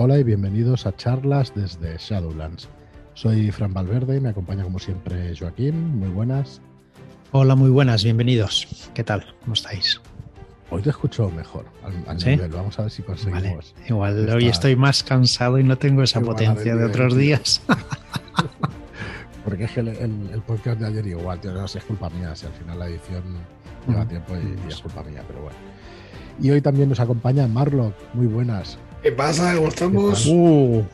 Hola y bienvenidos a charlas desde Shadowlands. Soy Fran Valverde y me acompaña como siempre Joaquín. Muy buenas. Hola, muy buenas, bienvenidos. ¿Qué tal? ¿Cómo estáis? Hoy te escucho mejor al, nivel. Vamos a ver si conseguimos. Igual hoy estoy más cansado y no tengo esa potencia de otros días. Porque es que el, podcast de ayer igual, tío, no sé, es culpa mía. Si al final la edición lleva tiempo y, es culpa mía, pero bueno. Y hoy también nos acompaña Marlock. Muy buenas. ¿Qué pasa? ¿Cómo estamos? Uh.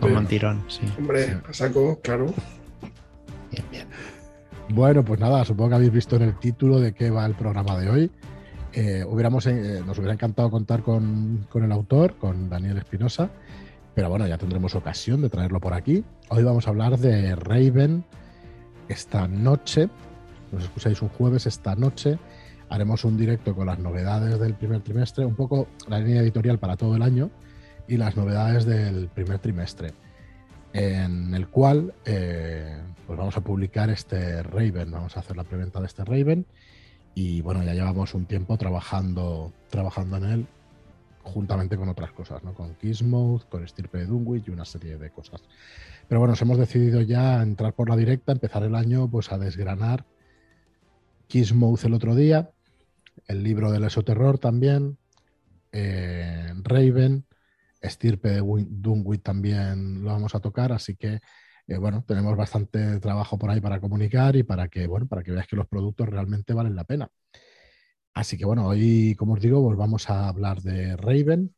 Como un tirón, sí. Hombre, saco, claro. Bien, bien. Bueno, pues nada, supongo que habéis visto en el título de qué va el programa de hoy. Eh, hubiéramos, eh, nos hubiera encantado contar con, el autor, con Daniel Espinosa, pero bueno, ya tendremos ocasión de traerlo por aquí. Hoy vamos a hablar de Raven esta noche. Nos escucháis un jueves esta noche. Haremos un directo con las novedades del primer trimestre, un poco la línea editorial para todo el año y las novedades del primer trimestre, en el cual eh, pues vamos a publicar este Raven, vamos a hacer la preventa de este Raven y bueno, ya llevamos un tiempo trabajando, trabajando en él juntamente con otras cosas, ¿no? Con Kismouth, con Stirpe de Dunwich y una serie de cosas. Pero bueno, nos hemos decidido ya entrar por la directa, empezar el año pues a desgranar Kismouth el otro día, el libro del esoterror también, eh, Raven, Estirpe de Dunwich también lo vamos a tocar, así que eh, bueno, tenemos bastante trabajo por ahí para comunicar y para que, bueno, para que veáis que los productos realmente valen la pena. Así que bueno, hoy, como os digo, volvamos a hablar de Raven.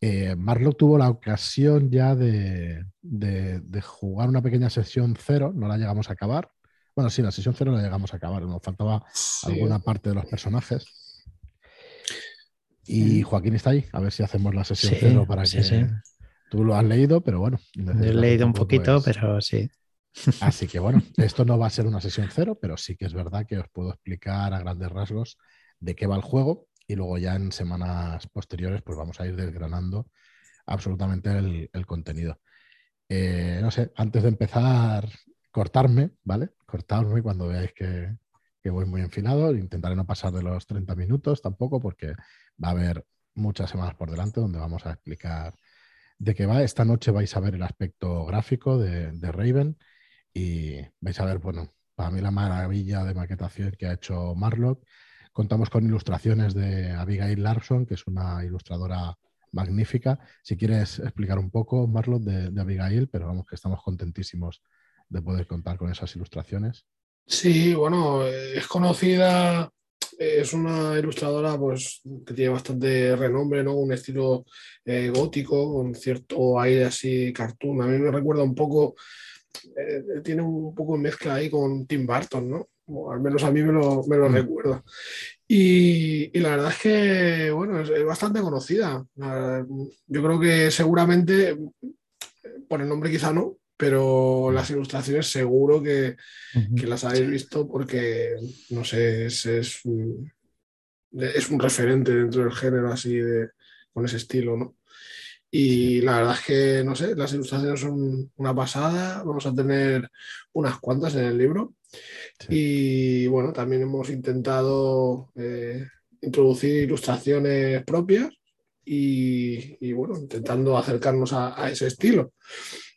Eh, tuvo la ocasión ya de, jugar una pequeña sesión cero, no la llegamos a acabar. Bueno, sí, la sesión cero la llegamos a acabar, nos faltaba alguna parte de los personajes. Y Joaquín está ahí, a ver si hacemos la sesión cero para que tú lo has leído, pero bueno. he leído un poquito, pero sí. Así que bueno, esto no va a ser una sesión cero, pero sí que es verdad que os puedo explicar a grandes rasgos de qué va el juego y luego ya en semanas posteriores pues vamos a ir desgranando absolutamente el, contenido. Eh, no sé, antes de empezar, cortarme, ¿vale? Cortarme cuando veáis que, voy muy enfilado. Intentaré no pasar de los 30 minutos tampoco porque va a haber muchas semanas por delante donde vamos a explicar de qué va. Esta noche vais a ver el aspecto gráfico de, de Raven y vais a ver, bueno, para mí la maravilla de maquetación que ha hecho Marlock. Contamos con ilustraciones de Abigail Larson, que es una ilustradora magnífica. Si quieres explicar un poco, Marlock, de, Abigail, pero vamos, que estamos contentísimos de poder contar con esas ilustraciones. Sí, bueno, es conocida, es una ilustradora pues, que tiene bastante renombre, ¿no? Un estilo eh, gótico, con cierto aire así cartoon. A mí me recuerda un poco eh, tiene un poco de mezcla ahí con Tim Burton, ¿no? al menos a mí me lo, me mm. recuerda. Y, la verdad es que, bueno, es, bastante conocida. Yo creo que seguramente, por el nombre quizá no, pero las ilustraciones seguro que, las habéis visto porque, no sé, es, es, un, es un referente dentro del género así de, con ese estilo, ¿no? Y la verdad es que, no sé, las ilustraciones son una pasada. Vamos a tener unas cuantas en el libro. Y bueno, también hemos intentado eh, introducir ilustraciones propias y, bueno, intentando acercarnos a, ese estilo.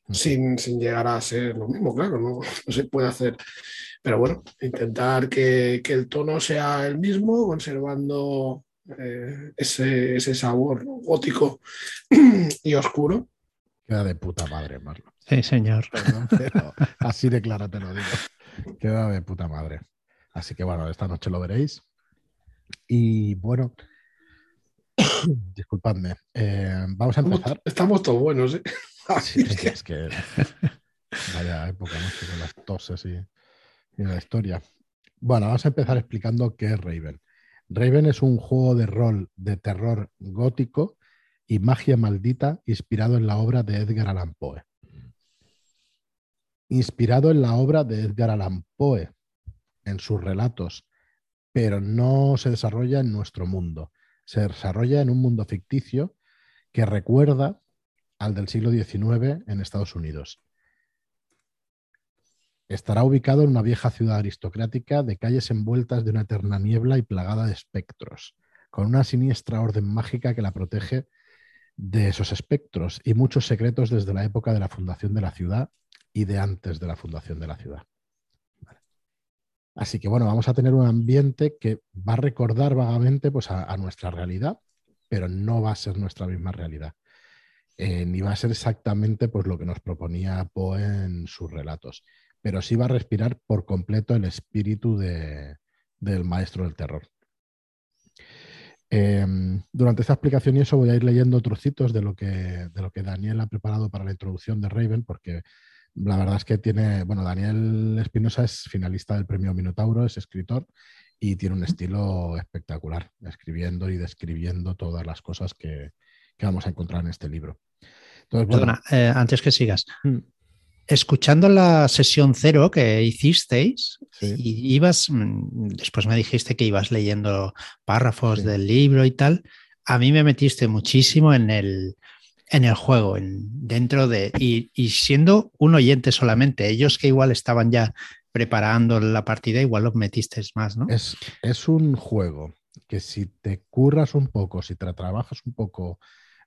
Sin, llegar a ser lo mismo, claro, no, se puede hacer. Pero bueno, intentar que, que el tono sea el mismo, conservando eh, ese, sabor gótico y oscuro. Queda de puta madre, Marlon. Sí, señor. así de claro te lo digo. Queda de puta madre. Así que bueno, esta noche lo veréis. Y bueno, disculpadme. Eh, vamos a empezar. Estamos, todos buenos, ¿eh? es, que, vaya época, ¿no? Con las toses y, y la historia. Bueno, vamos a empezar explicando qué es Raven. Raven es un juego de rol de terror gótico y magia maldita inspirado en la obra de Edgar Allan Poe. Inspirado en la obra de Edgar Allan Poe, en sus relatos, pero no se desarrolla en nuestro mundo. Se desarrolla en un mundo ficticio que recuerda al del siglo XIX en Estados Unidos. Estará ubicado en una vieja ciudad aristocrática de calles envueltas de una eterna niebla y plagada de espectros, con una siniestra orden mágica que la protege de esos espectros y muchos secretos desde la época de la fundación de la ciudad y de antes de la fundación de la ciudad. Así que bueno, vamos a tener un ambiente que va a recordar vagamente pues, a, nuestra realidad, pero no va a ser nuestra misma realidad. Eh, ni va a ser exactamente pues, lo que nos proponía Poe en sus relatos, pero sí va a respirar por completo el espíritu del maestro del terror. Em, durante esta explicación y eso voy a ir leyendo trocitos de lo, que, de lo que Daniel ha preparado para la introducción de Raven, porque la verdad es que tiene, bueno, Daniel Espinosa es finalista del premio Minotauro, es escritor y tiene un estilo espectacular, escribiendo y describiendo todas las cosas que, vamos a encontrar en este libro. Perdona, eh, antes que sigas. Mm. Escuchando la sesión cero que hicisteis, y ibas, mm, después me dijiste que ibas leyendo párrafos del libro y tal, a mí me metiste muchísimo en el, en el juego, en, dentro de, y, siendo un oyente solamente, ellos que igual estaban ya preparando la partida, igual los metiste más, ¿no? Es, es un juego que si te curras un poco, si te trabajas un poco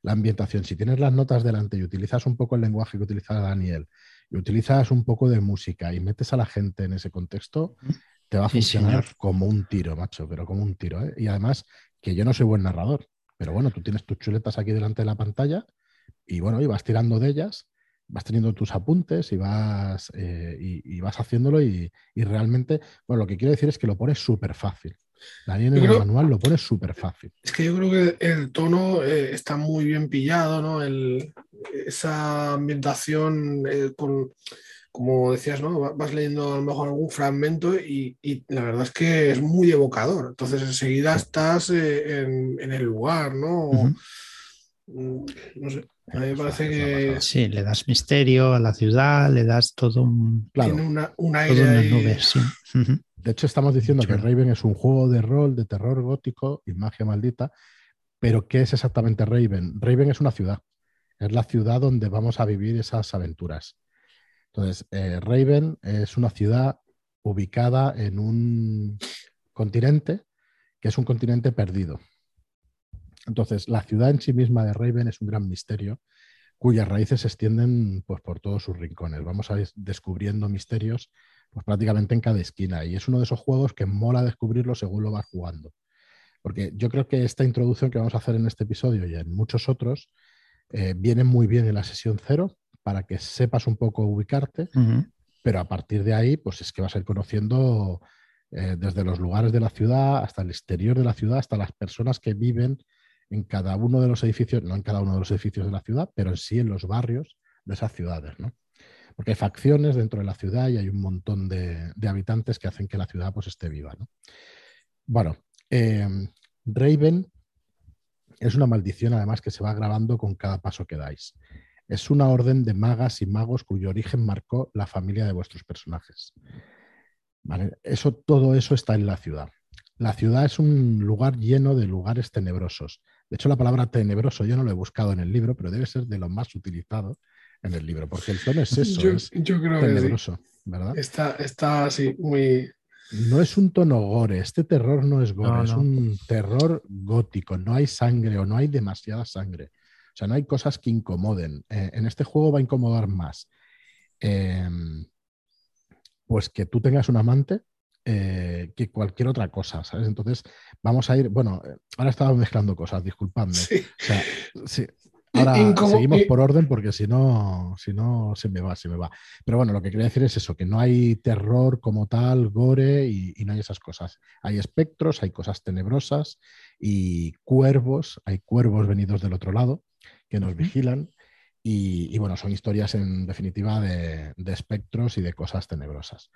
la ambientación, si tienes las notas delante y utilizas un poco el lenguaje que utiliza Daniel y utilizas un poco de música y metes a la gente en ese contexto, te va a funcionar como un tiro, macho, pero como un tiro. ¿eh? Y además, que yo no soy buen narrador, pero bueno, tú tienes tus chuletas aquí delante de la pantalla y bueno, y vas tirando de ellas, vas teniendo tus apuntes y vas, eh, y, vas haciéndolo y, realmente, bueno, lo que quiero decir es que lo pones súper fácil. Daniel en el manual lo pone súper fácil. Es que yo creo que el tono eh, está muy bien pillado, ¿no? esa ambientación eh, con, como decías, ¿no? Vas leyendo a lo mejor algún fragmento y, la verdad es que es muy evocador. Entonces enseguida estás en, el lugar, ¿no? Mm, no sé. A mí me parece que. Sí, le das misterio a la ciudad, le das todo un. Claro. Tiene una, aire. De hecho, estamos diciendo que Raven es un juego de rol, de terror gótico y magia maldita. Pero, ¿qué es exactamente Raven? Raven es una ciudad. Es la ciudad donde vamos a vivir esas aventuras. Entonces, eh, Raven es una ciudad ubicada en un continente que es un continente perdido. Entonces, la ciudad en sí misma de Raven es un gran misterio cuyas raíces se extienden pues, por todos sus rincones. Vamos a ir descubriendo misterios pues, prácticamente en cada esquina y es uno de esos juegos que mola descubrirlo según lo vas jugando. Porque yo creo que esta introducción que vamos a hacer en este episodio y en muchos otros eh, viene muy bien en la sesión cero para que sepas un poco ubicarte, pero a partir de ahí, pues es que vas a ir conociendo eh, desde los lugares de la ciudad hasta el exterior de la ciudad, hasta las personas que viven en cada uno de los edificios, no en cada uno de los edificios de la ciudad, pero en sí en los barrios de esas ciudades, ¿no? Porque hay facciones dentro de la ciudad y hay un montón de, habitantes que hacen que la ciudad pues, esté viva, ¿no? Bueno, em, Raven es una maldición además que se va grabando con cada paso que dais. Es una orden de magas y magos cuyo origen marcó la familia de vuestros personajes. Eso, todo eso está en la ciudad. La ciudad es un lugar lleno de lugares tenebrosos, de hecho, la palabra tenebroso yo no lo he buscado en el libro, pero debe ser de lo más utilizado en el libro, porque el tono es eso, yo, es creo tenebroso, ¿verdad? Está, está así, muy... No es un tono gore, este terror no es gore, es un terror gótico, no hay sangre o no hay demasiada sangre. O sea, no hay cosas que incomoden. Eh, en este juego va a incomodar más. Em, pues que tú tengas un amante eh, que cualquier otra cosa, ¿sabes? Entonces, vamos a ir, bueno, eh, ahora estaba mezclando cosas, disculpadme. Ahora seguimos por orden porque si no, si no, se me va, se me va. Pero bueno, lo que quería decir es eso, que no hay terror como tal, gore y, no hay esas cosas. Hay espectros, hay cosas tenebrosas y cuervos, hay cuervos venidos del otro lado que nos vigilan. Y, bueno, son historias en definitiva de espectros y de cosas tenebrosas.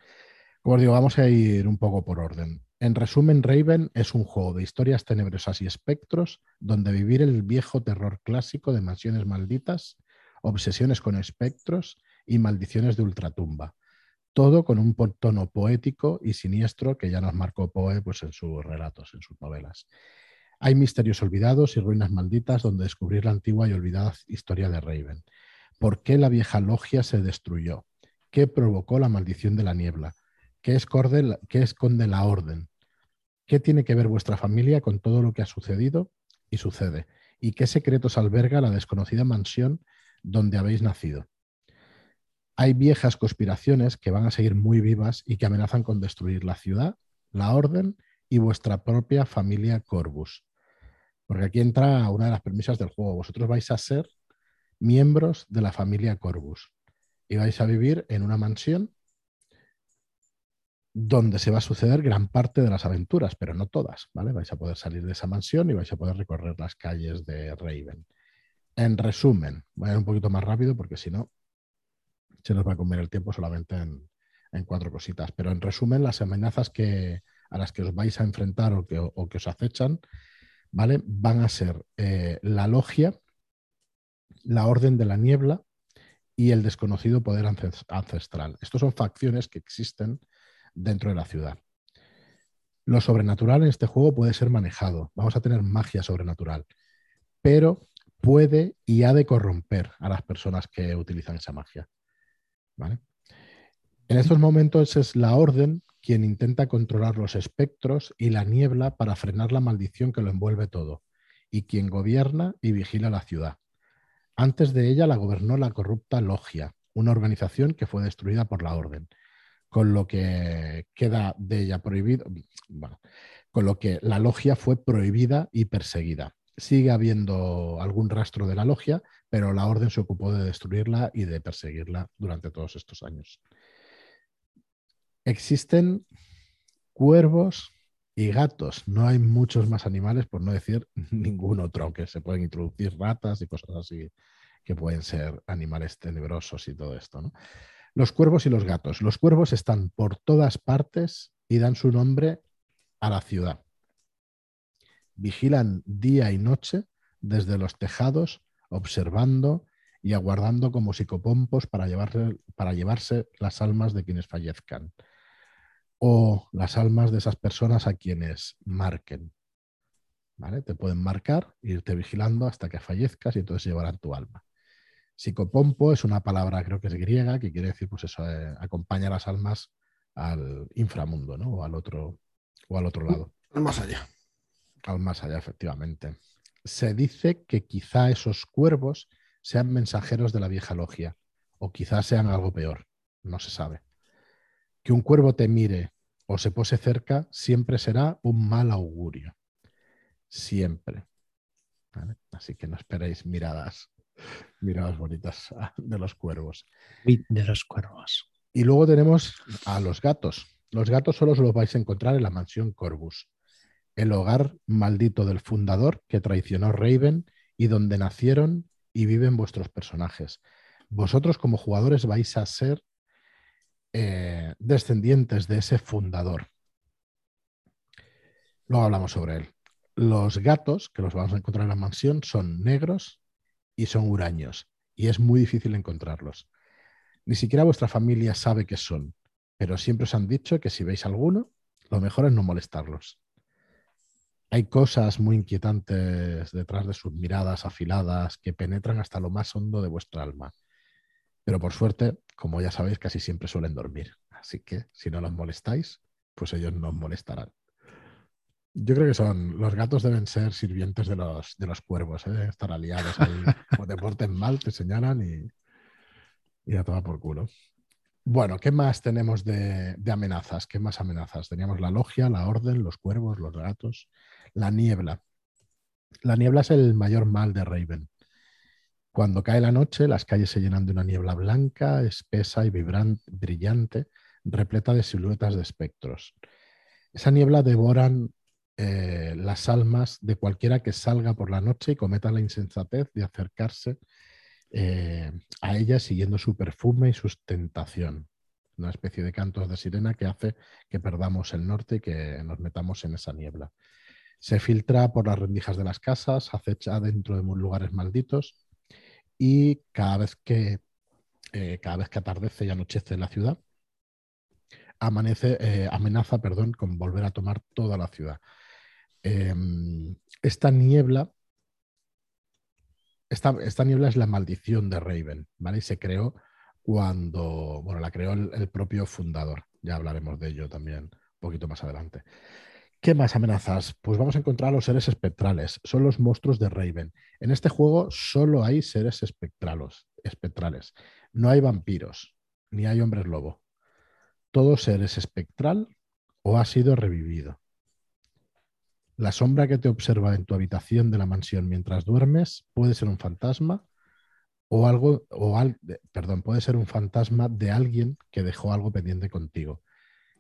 Como os digo, vamos a ir un poco por orden. En resumen, Raven es un juego de historias tenebrosas y espectros donde vivir el viejo terror clásico de mansiones malditas, obsesiones con espectros y maldiciones de ultratumba. Todo con un tono poético y siniestro que ya nos marcó Poe pues, en sus relatos, en sus novelas. Hay misterios olvidados y ruinas malditas donde descubrir la antigua y olvidada historia de Raven. ¿Por qué la vieja logia se destruyó? ¿Qué provocó la maldición de la niebla? ¿Qué esconde, esconde la orden? ¿Qué tiene que ver vuestra familia con todo lo que ha sucedido y sucede? ¿Y qué secretos alberga la desconocida mansión donde habéis nacido? Hay viejas conspiraciones que van a seguir muy vivas y que amenazan con destruir la ciudad, la orden y vuestra propia familia Corvus. Porque aquí entra una de las premisas del juego. Vosotros vais a ser miembros de la familia Corvus y vais a vivir en una mansión donde se va a suceder gran parte de las aventuras, pero no todas, ¿vale? Vais a poder salir de esa mansión y vais a poder recorrer las calles de Raven. En resumen, voy a ir un poquito más rápido porque si no se nos va a comer el tiempo solamente en, cuatro cositas. Pero en resumen, las amenazas que, a las que os vais a enfrentar o que, os acechan, ¿vale? Van a ser eh, la logia, la orden de la niebla y el desconocido poder ancestral. Estos son facciones que existen dentro de la ciudad. Lo sobrenatural en este juego puede ser manejado. Vamos a tener magia sobrenatural. Pero puede y ha de corromper a las personas que utilizan esa magia. En estos momentos es la orden quien intenta controlar los espectros y la niebla para frenar la maldición que lo envuelve todo, y quien gobierna y vigila la ciudad. Antes de ella la gobernó la corrupta Logia, una organización que fue destruida por la orden, con lo que queda de ella prohibido, bueno, con lo que la logia fue prohibida y perseguida. Sigue habiendo algún rastro de la logia, pero la orden se ocupó de destruirla y de perseguirla durante todos estos años. Existen cuervos y gatos. No hay muchos más animales, por no decir ningún otro, aunque se pueden introducir ratas y cosas así que pueden ser animales tenebrosos y todo esto. ¿no? Los cuervos y los gatos. Los cuervos están por todas partes y dan su nombre a la ciudad. Vigilan día y noche desde los tejados observando y aguardando como psicopompos para llevarse, para llevarse las almas de quienes fallezcan o las almas de esas personas a quienes marquen. ¿Vale? Te pueden marcar, irte vigilando hasta que fallezcas y entonces llevarán tu alma. Psicopompo es una palabra, creo que es griega, que quiere decir, pues eso, eh, acompaña a las almas al inframundo, ¿no? O al otro, o al otro lado. Al más allá. Al más allá, efectivamente se dice que quizá esos cuervos sean mensajeros de la vieja logia, o quizá sean algo peor, no se sabe. Que un cuervo te mire o se pose cerca siempre será un mal augurio. Siempre. Así que no esperéis miradas, miradas bonitas de los cuervos. De los cuervos. Y luego tenemos a los gatos. Los gatos solo los vais a encontrar en la mansión Corvus el hogar maldito del fundador que traicionó Raven y donde nacieron y viven vuestros personajes. Vosotros como jugadores vais a ser eh, descendientes de ese fundador. Luego hablamos sobre él. Los gatos, que los vamos a encontrar en la mansión, son negros y son huraños, y es muy difícil encontrarlos. Ni siquiera vuestra familia sabe qué son, pero siempre os han dicho que si veis alguno, lo mejor es no molestarlos. Hay cosas muy inquietantes detrás de sus miradas afiladas que penetran hasta lo más hondo de vuestra alma. Pero por suerte, como ya sabéis, casi siempre suelen dormir. Así que si no los molestáis, pues ellos no os molestarán. Yo creo que son, los gatos deben ser sirvientes de los, de los cuervos, ¿eh? estar aliados ahí. Como te porten mal, te señalan y, y a tomar por culo. Bueno, ¿qué más tenemos de, de, amenazas? ¿Qué más amenazas? Teníamos la logia, la orden, los cuervos, los gatos. La niebla. La niebla es el mayor mal de Raven. Cuando cae la noche, las calles se llenan de una niebla blanca, espesa y vibrante, brillante, repleta de siluetas de espectros. Esa niebla devoran eh, las almas de cualquiera que salga por la noche y cometa la insensatez de acercarse eh, a ella siguiendo su perfume y su tentación. Una especie de cantos de sirena que hace que perdamos el norte y que nos metamos en esa niebla. Se filtra por las rendijas de las casas, acecha dentro de lugares malditos y cada vez que, eh, cada vez que atardece y anochece en la ciudad, amanece, amenaza perdón, con volver a tomar toda la ciudad. Em, esta niebla esta, esta, niebla es la maldición de Raven, ¿vale? Y se creó cuando, bueno, la creó el, propio fundador. Ya hablaremos de ello también un poquito más adelante. ¿Qué más amenazas? Pues vamos a encontrar a los seres espectrales. Son los monstruos de Raven. En este juego solo hay seres espectralos, espectrales. No hay vampiros, ni hay hombres lobo. Todo ser es espectral o ha sido revivido. La sombra que te observa en tu habitación de la mansión mientras duermes puede ser un fantasma o algo, o al, perdón, puede ser un fantasma de alguien que dejó algo pendiente contigo.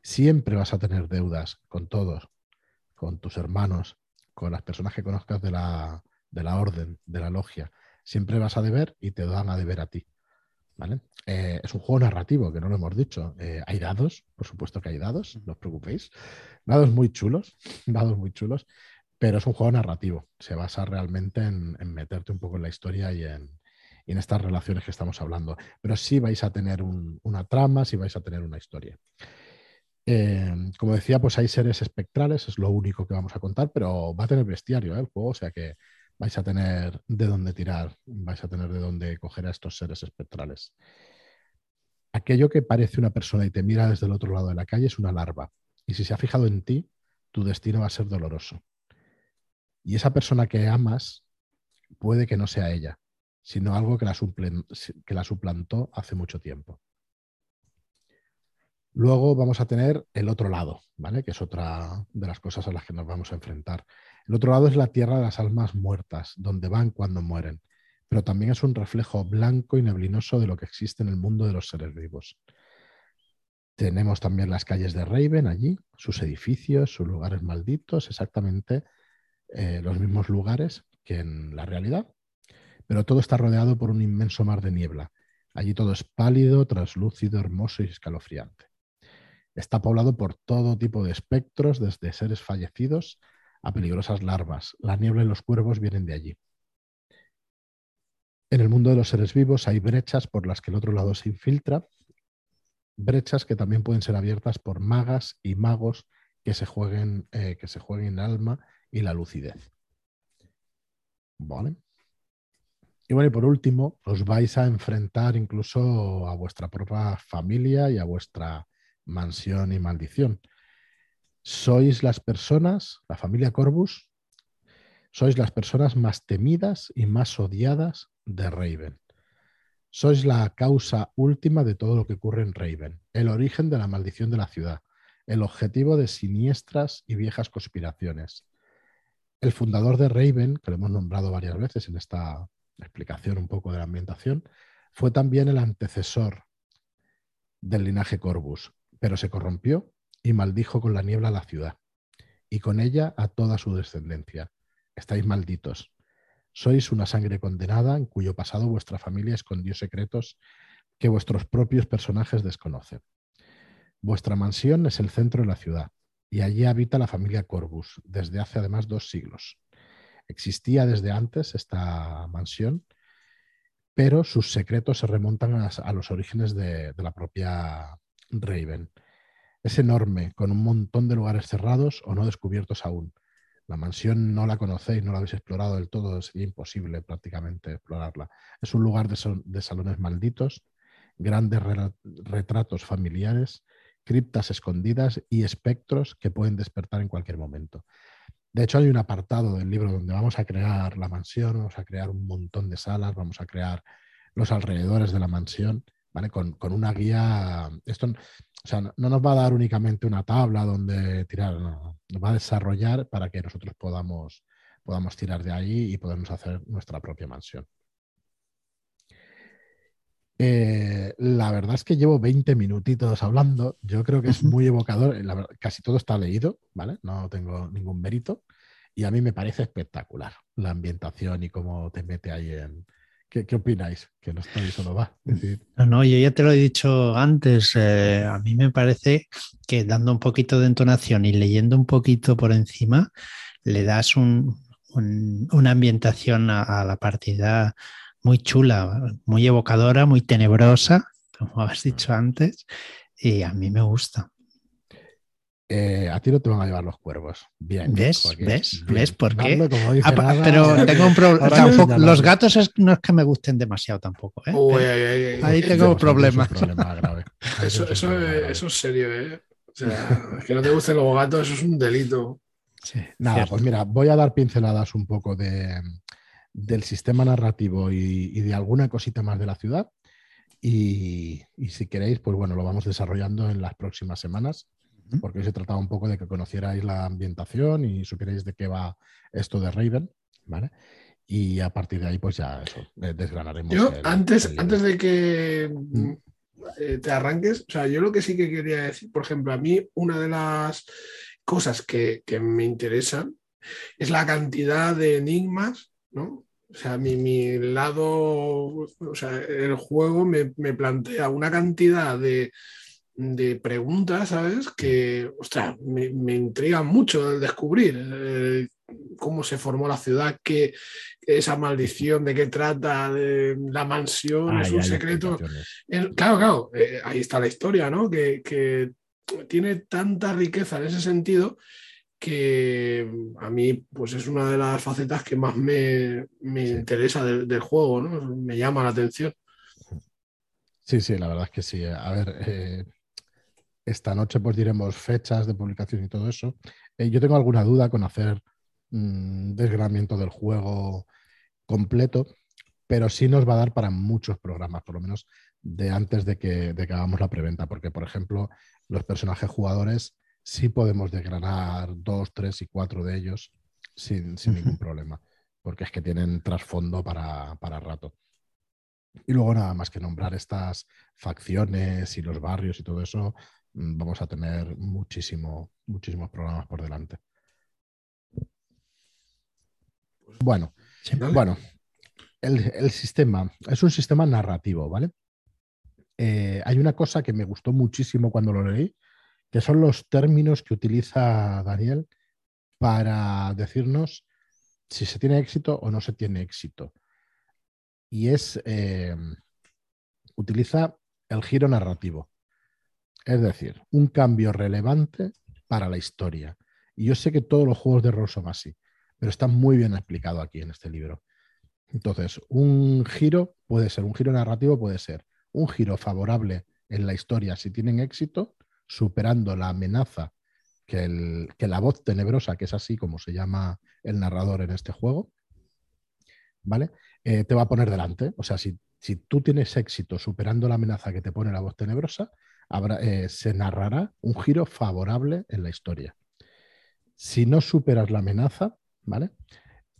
Siempre vas a tener deudas con todos, con tus hermanos, con las personas que conozcas de la, de la orden, de la logia. Siempre vas a deber y te dan a deber a ti. ¿Vale? Eh, es un juego narrativo, que no lo hemos dicho. Eh, hay dados, por supuesto que hay dados, no os preocupéis. Dados muy chulos, dados muy chulos, pero es un juego narrativo. Se basa realmente en, meterte un poco en la historia y en, en, estas relaciones que estamos hablando. Pero sí vais a tener una trama, sí vais a tener una historia. Em, como decía, pues hay seres espectrales, es lo único que vamos a contar, pero va a tener bestiario ¿eh? el juego, o sea que vais a tener de dónde tirar, vais a tener de dónde coger a estos seres espectrales. Aquello que parece una persona y te mira desde el otro lado de la calle es una larva. Y si se ha fijado en ti, tu destino va a ser doloroso. Y esa persona que amas puede que no sea ella, sino algo que la, que la suplantó hace mucho tiempo. Luego vamos a tener el otro lado, ¿vale? Que es otra de las cosas a las que nos vamos a enfrentar. El otro lado es la tierra de las almas muertas, donde van cuando mueren, pero también es un reflejo blanco y neblinoso de lo que existe en el mundo de los seres vivos. Tenemos también las calles de Raven allí, sus edificios, sus lugares malditos, exactamente eh, los mismos lugares que en la realidad, pero todo está rodeado por un inmenso mar de niebla. Allí todo es pálido, translúcido, hermoso y escalofriante. Está poblado por todo tipo de espectros, desde seres fallecidos a peligrosas larvas. La niebla y los cuervos vienen de allí. En el mundo de los seres vivos hay brechas por las que el otro lado se infiltra, brechas que también pueden ser abiertas por magas y magos que se jueguen, eh, que se jueguen el alma y la lucidez. Vale. Y bueno, y por último, os vais a enfrentar incluso a vuestra propia familia y a vuestra mansión y maldición. Sois las personas, la familia Corbus, sois las personas más temidas y más odiadas de Raven. Sois la causa última de todo lo que ocurre en Raven, el origen de la maldición de la ciudad, el objetivo de siniestras y viejas conspiraciones. El fundador de Raven, que lo hemos nombrado varias veces en esta explicación un poco de la ambientación, fue también el antecesor del linaje Corbus, pero se corrompió y maldijo con la niebla la ciudad, y con ella a toda su descendencia. Estáis malditos. Sois una sangre condenada en cuyo pasado vuestra familia escondió secretos que vuestros propios personajes desconocen. Vuestra mansión es el centro de la ciudad, y allí habita la familia Corbus desde hace además dos siglos. Existía desde antes esta mansión, pero sus secretos se remontan a, los orígenes de la propia Raven. Es enorme, con un montón de lugares cerrados o no descubiertos aún. La mansión no la conocéis, no la habéis explorado del todo, sería imposible prácticamente explorarla. Es un lugar de, salones malditos, grandes retratos familiares, criptas escondidas y espectros que pueden despertar en cualquier momento. De hecho, hay un apartado del libro donde vamos a crear la mansión, vamos a crear un montón de salas, vamos a crear los alrededores de la mansión con, una guía. Esto o sea, no, nos va a dar únicamente una tabla donde tirar, nos va a desarrollar para que nosotros podamos, podamos tirar de ahí y podamos hacer nuestra propia mansión. Eh, la verdad es que llevo 20 minutitos hablando. Yo creo que es muy evocador. casi todo está leído, ¿vale? No tengo ningún mérito. Y a mí me parece espectacular la ambientación y cómo te mete ahí en, ¿Qué, opináis? Que no estoy solo va. No, no, yo ya te lo he dicho antes. Eh, a mí me parece que dando un poquito de entonación y leyendo un poquito por encima, le das una ambientación a, la partida muy chula, muy evocadora, muy tenebrosa, como has dicho antes, y a mí me gusta. Eh, a ti no te van a llevar los cuervos. Bien. ¿Ves? ¿Ves? ¿Ves por qué? Ah, pero tengo un problema. Los gatos no es que me gusten demasiado tampoco. ¿eh? Ahí tengo un problema. Eso, eso, es serio, ¿eh? O sea, que no te gusten los gatos, eso es un delito. Nada, pues mira, voy a dar pinceladas un poco de, del sistema narrativo y, de alguna cosita más de la ciudad. Y, si queréis, pues bueno, lo vamos desarrollando en las próximas semanas, porque hoy se trataba un poco de que conocierais la ambientación y supierais de qué va esto de Raven, ¿vale? Y a partir de ahí, pues ya eso, desgranaremos. Yo, antes, antes de que eh, te arranques, o sea, yo lo que sí que quería decir, por ejemplo, a mí una de las cosas que, que me interesan es la cantidad de enigmas ¿no? O sea, mi, lado, o sea, el juego me, plantea una cantidad de, preguntas, ¿sabes? Que, ostras, me, me intrigan mucho el descubrir eh, cómo se formó la ciudad, qué, esa maldición, de qué trata, de la mansión, es un secreto. claro, claro, eh, ahí está la historia, ¿no? Que, que tiene tanta riqueza en ese sentido que a mí pues es una de las facetas que más me, interesa del, juego, ¿no? Me llama la atención. Sí, sí, la verdad es que sí. A ver, eh, esta noche pues diremos fechas de publicación y todo eso. Eh, yo tengo alguna duda con hacer un mm, desgranamiento del juego completo, pero sí nos va a dar para muchos programas, por lo menos de antes de que, de que hagamos la preventa, porque por ejemplo los personajes jugadores sí podemos desgranar dos, tres y cuatro de ellos sin, ningún problema, porque es que tienen trasfondo para, rato. Y luego nada más que nombrar estas facciones y los barrios y todo eso, vamos a tener muchísimo, muchísimos programas por delante. Bueno, bueno el, sistema es un sistema narrativo, ¿vale? Eh, hay una cosa que me gustó muchísimo cuando lo leí, que son los términos que utiliza Daniel para decirnos si se tiene éxito o no se tiene éxito. Y es, eh, utiliza el giro narrativo. Es decir, un cambio relevante para la historia. Y yo sé que todos los juegos de rol son así, pero está muy bien explicado aquí en este libro. Entonces, un giro puede ser, un giro narrativo puede ser un giro favorable en la historia si tienen éxito superando la amenaza que, la voz tenebrosa, que es así como se llama el narrador en este juego, ¿vale? Eh, te va a poner delante. O sea, si, tú tienes éxito superando la amenaza que te pone la voz tenebrosa, eh, se narrará un giro favorable en la historia. Si no superas la amenaza, ¿vale?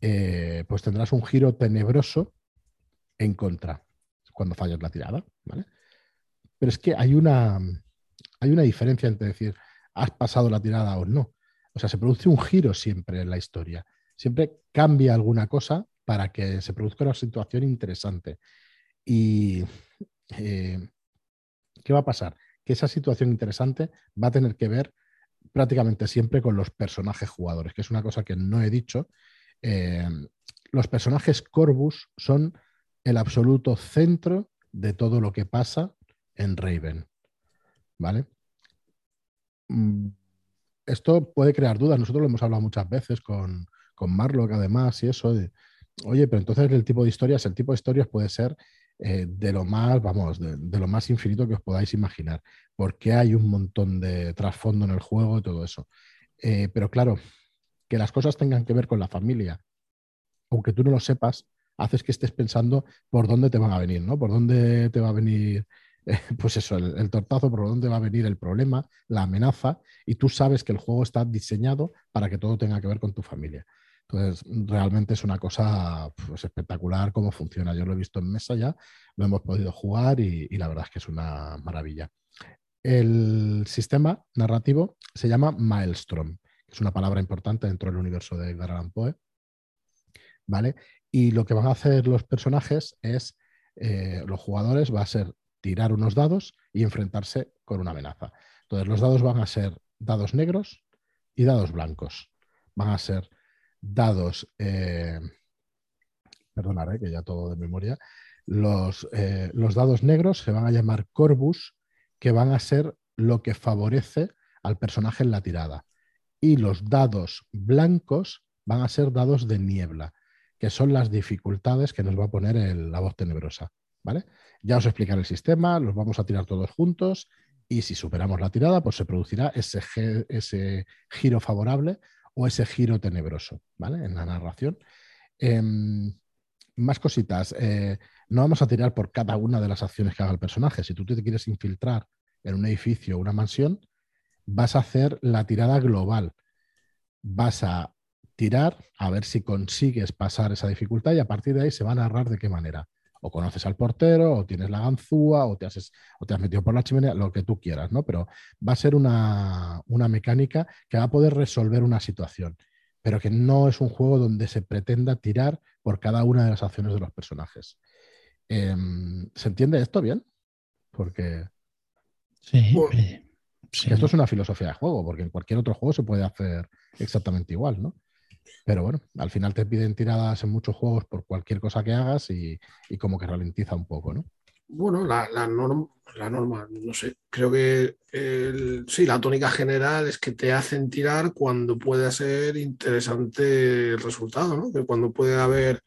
Eh, pues tendrás un giro tenebroso en contra cuando fallas la tirada, ¿vale? Pero es que hay una, hay una diferencia entre decir, has pasado la tirada o no. O sea, se produce un giro siempre en la historia. Siempre cambia alguna cosa para que se produzca una situación interesante. Y eh, ¿qué va a pasar? Que esa situación interesante va a tener que ver prácticamente siempre con los personajes jugadores, que es una cosa que no he dicho. Eh, los personajes Corvus son el absoluto centro de todo lo que pasa en Raven. ¿Vale? Mm, esto puede crear dudas. Nosotros lo hemos hablado muchas veces con, con Marlock, además, y eso de, oye, pero entonces el tipo de historias, el tipo de historias puede ser eh, de lo más, vamos, de, lo más infinito que os podáis imaginar, porque hay un montón de trasfondo en el juego y todo eso. Eh, pero claro, que las cosas tengan que ver con la familia, aunque tú no lo sepas, haces que estés pensando por dónde te van a venir, ¿no? Por dónde te va a venir pues eso, el, tortazo por donde va a venir el problema, la amenaza, y tú sabes que el juego está diseñado para que todo tenga que ver con tu familia. Entonces, realmente es una cosa pues, espectacular cómo funciona. Yo lo he visto en mesa ya, lo hemos podido jugar y, la verdad es que es una maravilla. El sistema narrativo se llama Maelstrom, que es una palabra importante dentro del universo de Edgar Poe. ¿Vale? Y lo que van a hacer los personajes es, eh, los jugadores, va a ser tirar unos dados y enfrentarse con una amenaza. Entonces, los dados van a ser dados negros y dados blancos. Van a ser dados, eh, perdonaré que ya todo de memoria, los, eh, los dados negros se van a llamar Corvus, que van a ser lo que favorece al personaje en la tirada. Y los dados blancos van a ser dados de niebla, que son las dificultades que nos va a poner la voz tenebrosa. ¿Vale? Ya os explicaré el sistema, los vamos a tirar todos juntos y si superamos la tirada, pues se producirá ese, ese giro favorable o ese giro tenebroso, ¿vale? En la narración. Em, más cositas. Eh, no vamos a tirar por cada una de las acciones que haga el personaje. Si tú te quieres infiltrar en un edificio o una mansión, vas a hacer la tirada global. Vas a tirar a ver si consigues pasar esa dificultad y a partir de ahí se va a narrar de qué manera. O conoces al portero, o tienes la ganzúa, o te, has, o te has metido por la chimenea, lo que tú quieras, ¿no? Pero va a ser una, una mecánica que va a poder resolver una situación, pero que no es un juego donde se pretenda tirar por cada una de las acciones de los personajes. Em, ¿Se entiende esto bien? Porque... Sí, Esto es una filosofía de juego, porque en cualquier otro juego se puede hacer exactamente igual, ¿no? Pero bueno, al final te piden tiradas en muchos juegos por cualquier cosa que hagas y, como que ralentiza un poco, ¿no? Bueno, la, norma, la norma, no sé, creo que sí, la tónica general es que te hacen tirar cuando puede ser interesante el resultado, ¿no? Que cuando puede haber,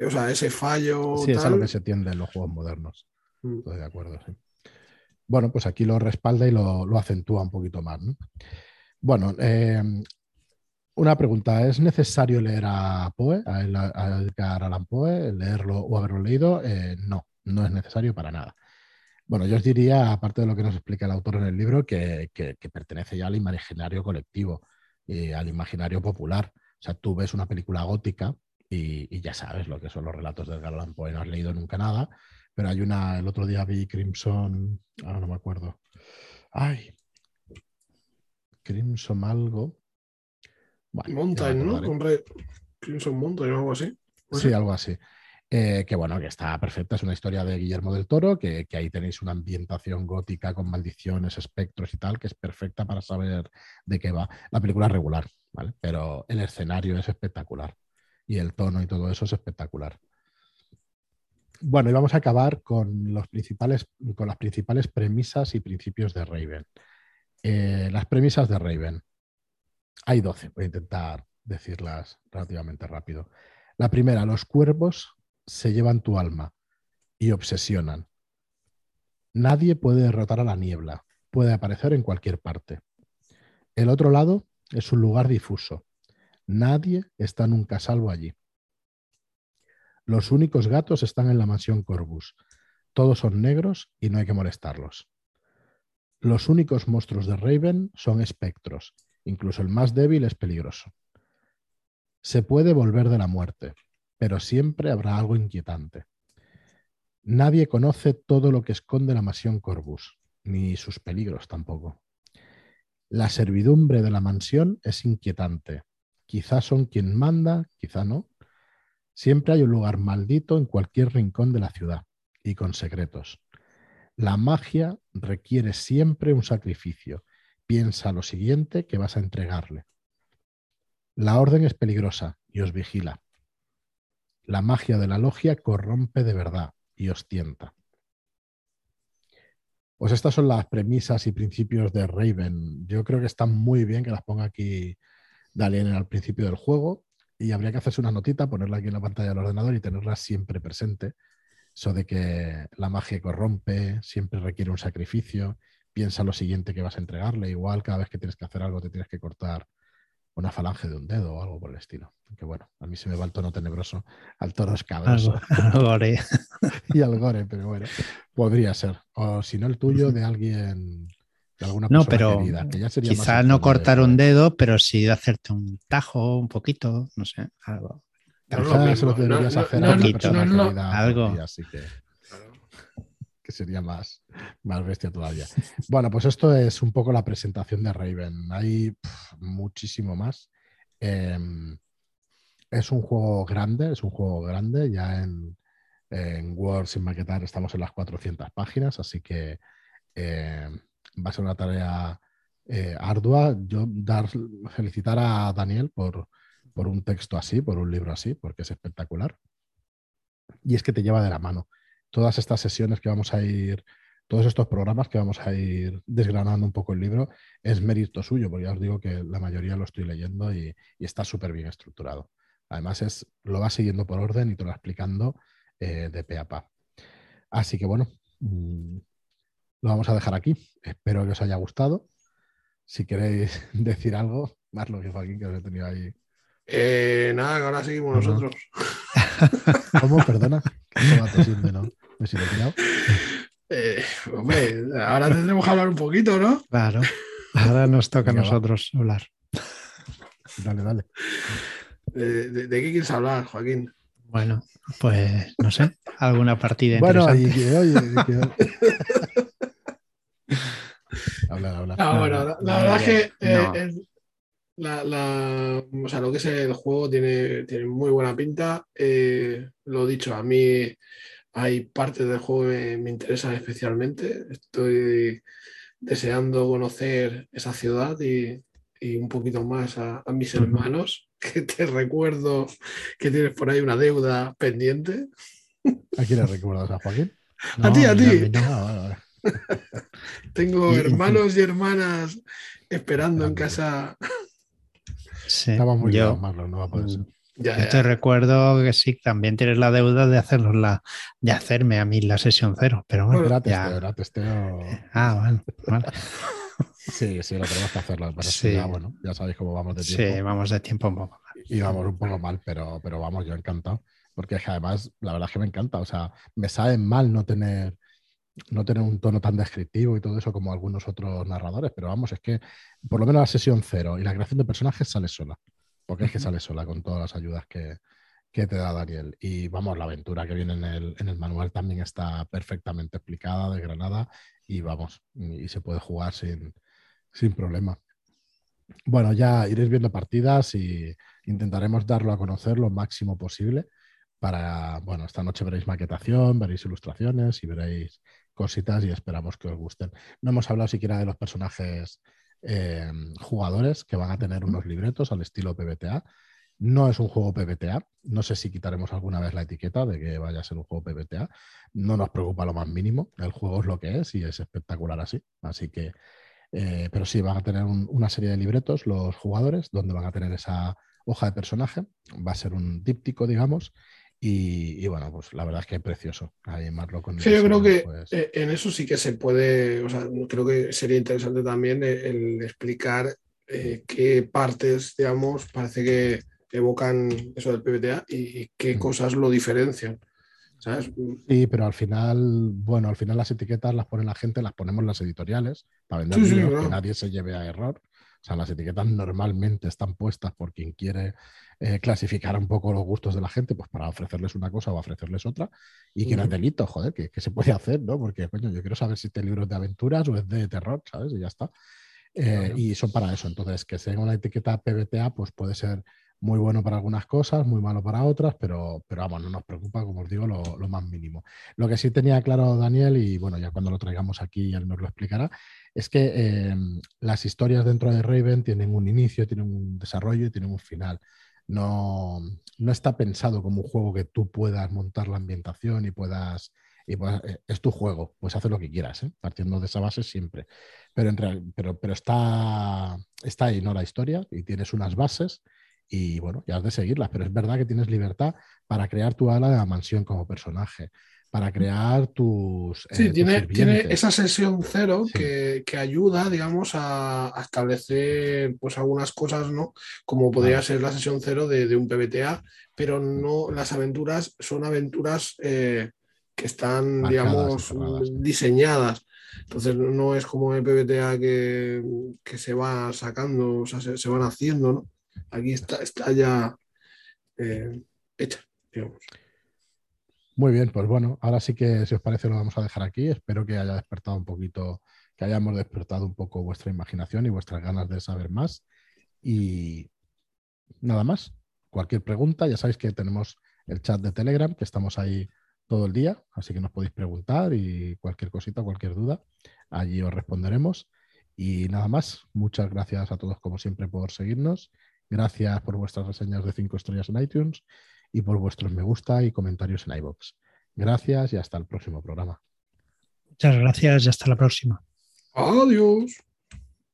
o sea, ese fallo. Sí, es a lo que se tiende en los juegos modernos. Mm. Estoy de acuerdo, sí. Bueno, pues aquí lo respalda y lo, lo acentúa un poquito más, ¿no? Bueno, eh, una pregunta, ¿es necesario leer a Poe, a, Edgar Allan Poe, leerlo o haberlo leído? Eh, no, no es necesario para nada. Bueno, yo os diría, aparte de lo que nos explica el autor en el libro, que, pertenece ya al imaginario colectivo y al imaginario popular. O sea, tú ves una película gótica y, ya sabes lo que son los relatos de Edgar Allan Poe, no has leído nunca nada, pero hay una, el otro día vi Crimson, ahora no me acuerdo. Ay, Crimson algo Mountain, ¿no? Crimson Mountain o algo así. Sí, algo así. Eh, que bueno, que está perfecta, es una historia de Guillermo del Toro, que, ahí tenéis una ambientación gótica con maldiciones, espectros y tal, que es perfecta para saber de qué va. La película es regular, ¿vale? Pero el escenario es espectacular y el tono y todo eso es espectacular. Bueno, y vamos a acabar con, los principales, con las principales premisas y principios de Raven. Eh, las premisas de Raven. Hay 12, voy a intentar decirlas relativamente rápido. La primera, los cuervos se llevan tu alma y obsesionan. Nadie puede derrotar a la niebla, puede aparecer en cualquier parte. El otro lado es un lugar difuso. Nadie está nunca salvo allí. Los únicos gatos están en la mansión Corvus. Todos son negros y no hay que molestarlos. Los únicos monstruos de Raven son espectros Incluso el más débil es peligroso. Se puede volver de la muerte, pero siempre habrá algo inquietante. Nadie conoce todo lo que esconde la mansión Corvus, ni sus peligros tampoco. La servidumbre de la mansión es inquietante. Quizás son quien manda, quizá no. Siempre hay un lugar maldito en cualquier rincón de la ciudad, y con secretos. La magia requiere siempre un sacrificio, piensa lo siguiente que vas a entregarle. La orden es peligrosa y os vigila. La magia de la logia corrompe de verdad y os tienta. Pues estas son las premisas y principios de Raven. Yo creo que están muy bien que las ponga aquí Dalien al principio del juego y habría que hacerse una notita, ponerla aquí en la pantalla del ordenador y tenerla siempre presente. Eso de que la magia corrompe, siempre requiere un sacrificio piensa lo siguiente que vas a entregarle. Igual cada vez que tienes que hacer algo te tienes que cortar una falange de un dedo o algo por el estilo. Que bueno, a mí se me va el tono tenebroso al toro escabroso. y al gore, pero bueno, podría ser. O si no el tuyo, de alguien, de alguna persona no, pero querida, que ya sería Quizá no cortar un dedo, pero sí hacerte un tajo un poquito, no sé, algo. No, eso lo deberías hacer a una persona algo. Sería más, más bestia todavía. Bueno, pues esto es un poco la presentación de Raven. Hay muchísimo más. Em, es un juego grande, es un juego grande. Ya en, en Word sin maquetar estamos en las 400 páginas, así que em, va a ser una tarea eh, ardua. Yo dar, felicitar a Daniel por, por un texto así, por un libro así, porque es espectacular. Y es que te lleva de la mano todas estas sesiones que vamos a ir, todos estos programas que vamos a ir desgranando un poco el libro, es mérito suyo, porque ya os digo que la mayoría lo estoy leyendo y, está súper bien estructurado. Además, es, lo va siguiendo por orden y te lo va explicando eh, de pe a pa. Así que bueno, mm, lo vamos a dejar aquí. Espero que os haya gustado. Si queréis decir algo, Más lo que Joaquín, que os he tenido ahí. Eh, nada, que ahora seguimos nosotros. ¿Cómo? Perdona. ¿Qué no? ¿Me? Eh, hombre, ahora tendremos que hablar un poquito, ¿no? Claro. Ahora nos toca a nosotros hablar. Dale, dale. ¿De, qué quieres hablar, Joaquín? Bueno, pues no sé, alguna partida bueno, interesante. oye, habla, habla. Ah, bueno, la, verdad es que eh, la, o sea, lo que es el juego tiene, tiene muy buena pinta. Eh, lo dicho, a mí hay partes del juego que me, interesan especialmente. Estoy deseando conocer esa ciudad y, un poquito más a, mis hermanos, que te recuerdo que tienes por ahí una deuda pendiente. ¿A quién le recuerdas? ¿A Joaquín? a ti, a ti. Tengo hermanos y hermanas esperando en casa. Sí, Estaba muy yo, no va a poder ser. Yo te recuerdo que sí, también tienes la deuda de hacernos la, de hacerme a mí la sesión cero, pero bueno. Era testeo, era testeo. Ah, bueno, vale. Sí, sí, lo tenemos que hacerlo. Pero sí. ya, bueno, ya sabéis cómo vamos de tiempo. Sí, vamos de tiempo un poco mal. Y vamos un poco mal, pero, pero vamos, yo encantado. Porque además, la verdad es que me encanta. O sea, me sabe mal no tener, no tener un tono tan descriptivo y todo eso como algunos otros narradores. Pero vamos, es que por lo menos la sesión cero y la creación de personajes sale sola porque es que sale sola con todas las ayudas que, te da Daniel. Y vamos, la aventura que viene en el, en el manual también está perfectamente explicada, de Granada, y vamos, y se puede jugar sin, sin problema. Bueno, ya iréis viendo partidas y intentaremos darlo a conocer lo máximo posible. Para, bueno, esta noche veréis maquetación, veréis ilustraciones y veréis cositas y esperamos que os gusten. No hemos hablado siquiera de los personajes Em, jugadores que van a tener unos libretos al estilo PBTA. No es un juego PBTA. No sé si quitaremos alguna vez la etiqueta de que vaya a ser un juego PBTA. No nos preocupa lo más mínimo. El juego es lo que es y es espectacular así. Así que, eh, pero sí, van a tener una serie de libretos los jugadores donde van a tener esa hoja de personaje. Va a ser un díptico, digamos, y, bueno, pues la verdad es que es precioso animarlo con Sí, yo creo que pues eh, en eso sí que se puede, o sea, creo que sería interesante también el, explicar eh, qué partes, digamos, parece que evocan eso del PBTA y, qué cosas lo diferencian. ¿sabes? Sí, pero al final, bueno, al final las etiquetas las pone la gente, las ponemos las editoriales para vender que nadie se lleve a error. O sea, las etiquetas normalmente están puestas por quien quiere eh, clasificar un poco los gustos de la gente, pues para ofrecerles una cosa o ofrecerles otra, y que no es delito, joder, que, se puede hacer, ¿no? Porque, coño, yo quiero saber si este libro es de aventuras o es de terror, ¿sabes? Y ya está. Eh, y son para eso. Entonces, que tenga una etiqueta PBTA, pues puede ser muy bueno para algunas cosas, muy malo para otras, pero, pero vamos, no nos preocupa, como os digo, lo, más mínimo. Lo que sí tenía claro Daniel, y bueno, ya cuando lo traigamos aquí él nos lo explicará, es que eh, las historias dentro de Raven tienen un inicio, tienen un desarrollo y tienen un final. No, no está pensado como un juego que tú puedas montar la ambientación y puedas y pues, es tu juego, pues haces lo que quieras, ¿eh? partiendo de esa base siempre. Pero, pero, pero está, está ahí, ¿no? La historia y tienes unas bases y bueno, ya has de seguirlas, pero es verdad que tienes libertad para crear tu ala de la mansión como personaje, para crear tus... Sí, eh, tiene, tiene, esa sesión cero que, ayuda, digamos, a, establecer pues algunas cosas, ¿no? Como podría ser la sesión cero de, un PBTA, pero no, las aventuras son aventuras eh, que están, digamos, diseñadas. Entonces no es como el PBTA que, se va sacando, o sea, se, se van haciendo, ¿no? Aquí está, está ya eh, hecha, digamos. Muy bien, pues bueno, ahora sí que si os parece lo vamos a dejar aquí. Espero que haya despertado un poquito, que hayamos despertado un poco vuestra imaginación y vuestras ganas de saber más. Y nada más. Cualquier pregunta, ya sabéis que tenemos el chat de Telegram, que estamos ahí todo el día, así que nos podéis preguntar y cualquier cosita, cualquier duda, allí os responderemos. Y nada más, muchas gracias a todos como siempre por seguirnos Gracias por vuestras reseñas de 5 estrellas en iTunes y por vuestros me gusta y comentarios en iBox. Gracias y hasta el próximo programa. Muchas gracias y hasta la próxima. Adiós.